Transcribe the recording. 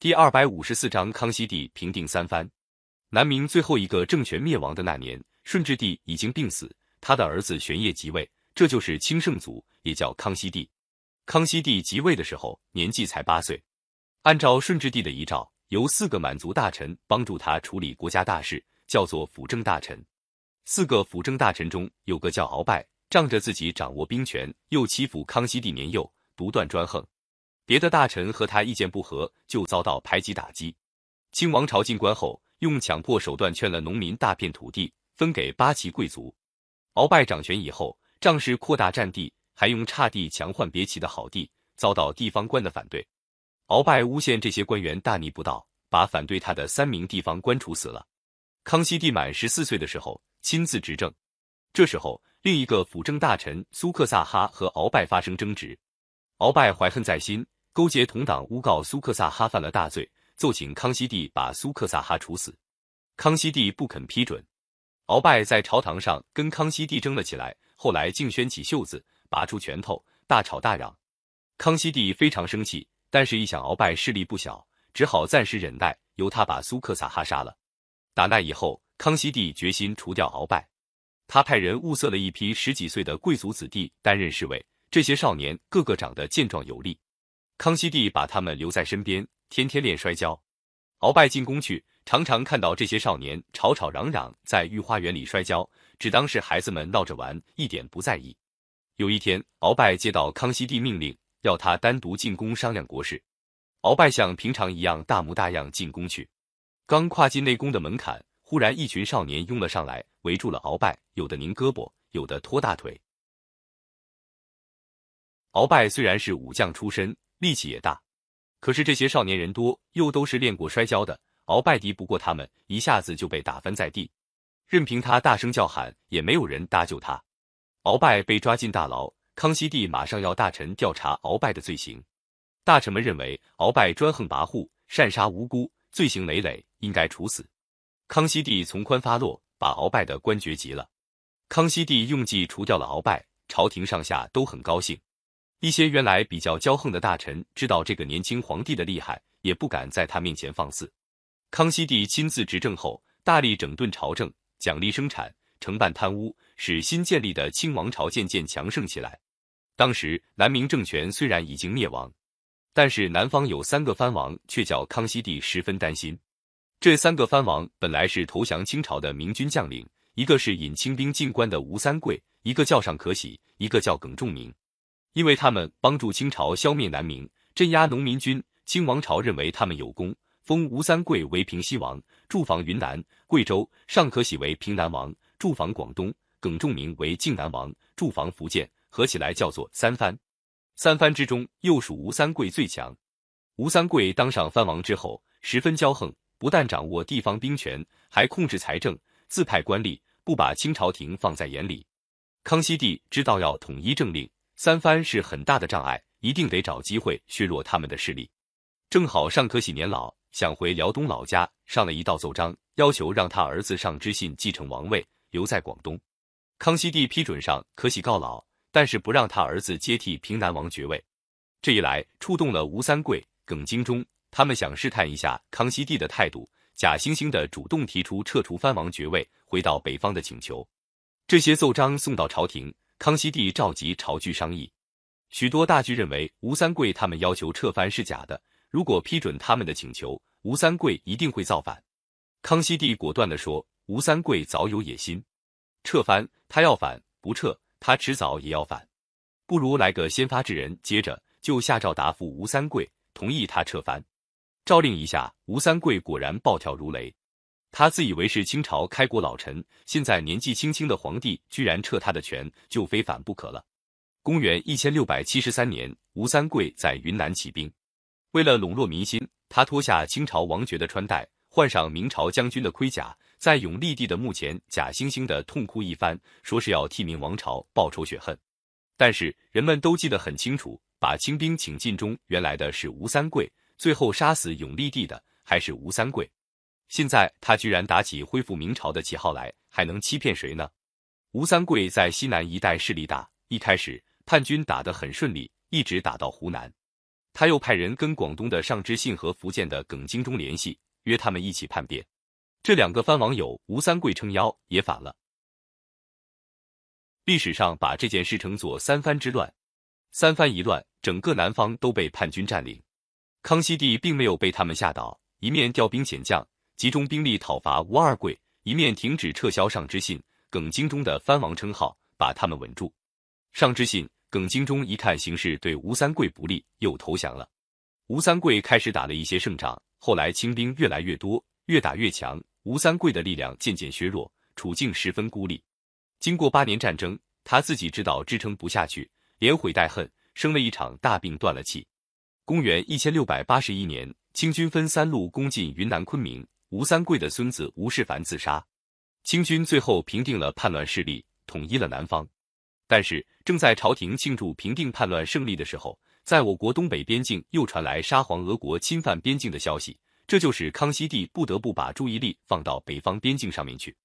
第二百五十四章，康熙帝平定三藩。南明最后一个政权灭亡的那年，顺治帝已经病死，他的儿子玄烨即位，这就是清圣祖，也叫康熙帝。康熙帝即位的时候年纪才八岁，按照顺治帝的遗诏，由四个满族大臣帮助他处理国家大事，叫做辅政大臣。四个辅政大臣中有个叫鳌拜，仗着自己掌握兵权，又欺负康熙帝年幼，独断专横。别的大臣和他意见不合，就遭到排挤打击。清王朝进关后，用强迫手段劝了农民大片土地，分给八旗贵族。鳌拜掌权以后，仗势扩大占地，还用差地强换别旗的好地，遭到地方官的反对。鳌拜诬陷这些官员大逆不道，把反对他的三名地方官处死了。康熙帝满十四岁的时候，亲自执政。这时候，另一个辅政大臣苏克萨哈和鳌拜发生争执，鳌拜怀恨在心。勾结同党诬告苏克萨哈犯了大罪，奏请康熙帝把苏克萨哈处死。康熙帝不肯批准，鳌拜在朝堂上跟康熙帝争了起来，后来竟掀起袖子，拔出拳头，大吵大嚷。康熙帝非常生气，但是一想鳌拜势力不小，只好暂时忍耐，由他把苏克萨哈杀了。打那以后，康熙帝决心除掉鳌拜，他派人物色了一批十几岁的贵族子弟担任侍卫，这些少年个个长得健壮有力。康熙帝把他们留在身边，天天练摔跤。鳌拜进宫去，常常看到这些少年吵吵嚷嚷，在御花园里摔跤，只当是孩子们闹着玩，一点不在意。有一天，鳌拜接到康熙帝命令，要他单独进宫商量国事。鳌拜像平常一样大模大样进宫去，刚跨进内宫的门槛，忽然一群少年拥了上来，围住了鳌拜，有的拧胳膊，有的拖大腿。鳌拜虽然是武将出身。力气也大，可是这些少年人多，又都是练过摔跤的，鳌拜敌不过他们，一下子就被打翻在地。任凭他大声叫喊，也没有人搭救他。鳌拜被抓进大牢，康熙帝马上要大臣调查鳌拜的罪行。大臣们认为鳌拜专横跋扈，擅杀无辜，罪行累累，应该处死。康熙帝从宽发落，把鳌拜的官爵急了。康熙帝用计除掉了鳌拜，朝廷上下都很高兴。一些原来比较骄横的大臣知道这个年轻皇帝的厉害，也不敢在他面前放肆。康熙帝亲自执政后，大力整顿朝政，奖励生产，惩办贪污，使新建立的清王朝渐渐强盛起来。当时南明政权虽然已经灭亡，但是南方有三个藩王，却叫康熙帝十分担心。这三个藩王本来是投降清朝的明军将领，一个是引清兵进关的吴三桂，一个叫尚可喜，一个叫耿仲明。因为他们帮助清朝消灭南明，镇压农民军，清王朝认为他们有功，封吴三桂为平西王，驻防云南、贵州；尚可喜为平南王，驻防广东；耿仲明为靖南王，驻防福建。合起来叫做三藩。三藩之中，又属吴三桂最强。吴三桂当上藩王之后，十分骄横，不但掌握地方兵权，还控制财政，自派官吏，不把清朝廷放在眼里。康熙帝知道要统一政令。三藩是很大的障碍，一定得找机会削弱他们的势力。正好尚可喜年老，想回辽东老家，上了一道奏章，要求让他儿子尚之信继承王位，留在广东。康熙帝批准上可喜告老，但是不让他儿子接替平南王爵位。这一来，触动了吴三桂、耿精忠，他们想试探一下康熙帝的态度，假惺惺的主动提出撤除藩王爵位，回到北方的请求。这些奏章送到朝廷。康熙帝召集朝局商议，许多大局认为吴三桂他们要求撤藩是假的，如果批准他们的请求，吴三桂一定会造反。康熙帝果断地说：“吴三桂早有野心，撤藩他要反，不撤他迟早也要反，不如来个先发制人。”接着就下诏答复吴三桂，同意他撤藩。诏令一下，吴三桂果然暴跳如雷。他自以为是清朝开国老臣，现在年纪轻轻的皇帝居然撤他的权，就非反不可了。公元一千六百七十三年，吴三桂在云南起兵，为了笼络民心，他脱下清朝王爵的穿戴，换上明朝将军的盔甲，在永历帝的墓前假惺惺的痛哭一番，说是要替明王朝报仇雪恨。但是人们都记得很清楚，把清兵请进中，原来的是吴三桂，最后杀死永历帝的还是吴三桂。现在他居然打起恢复明朝的旗号来，还能欺骗谁呢？吴三桂在西南一带势力大，一开始叛军打得很顺利，一直打到湖南。他又派人跟广东的尚之信和福建的耿精忠联系，约他们一起叛变。这两个藩王友吴三桂撑腰也反了。历史上把这件事称作三藩之乱。三藩一乱，整个南方都被叛军占领。康熙帝并没有被他们吓倒，一面调兵遣将，集中兵力讨伐吴二桂，一面停止撤销尚之信、耿精忠的藩王称号，把他们稳住。尚之信。耿精忠一看形势对吴三桂不利，又投降了。吴三桂开始打了一些胜仗，后来清兵越来越多，越打越强，吴三桂的力量渐渐削弱，处境十分孤立。经过八年战争，他自己知道支撑不下去，连悔带恨，生了一场大病，断了气。公元一千六百八十一年，清军分三路攻进云南昆明，吴三桂的孙子吴世凡自杀。清军最后平定了叛乱势力，统一了南方。但是，正在朝廷庆祝平定叛乱胜利的时候，在我国东北边境又传来沙皇俄国侵犯边境的消息，这就使康熙帝不得不把注意力放到北方边境上面去。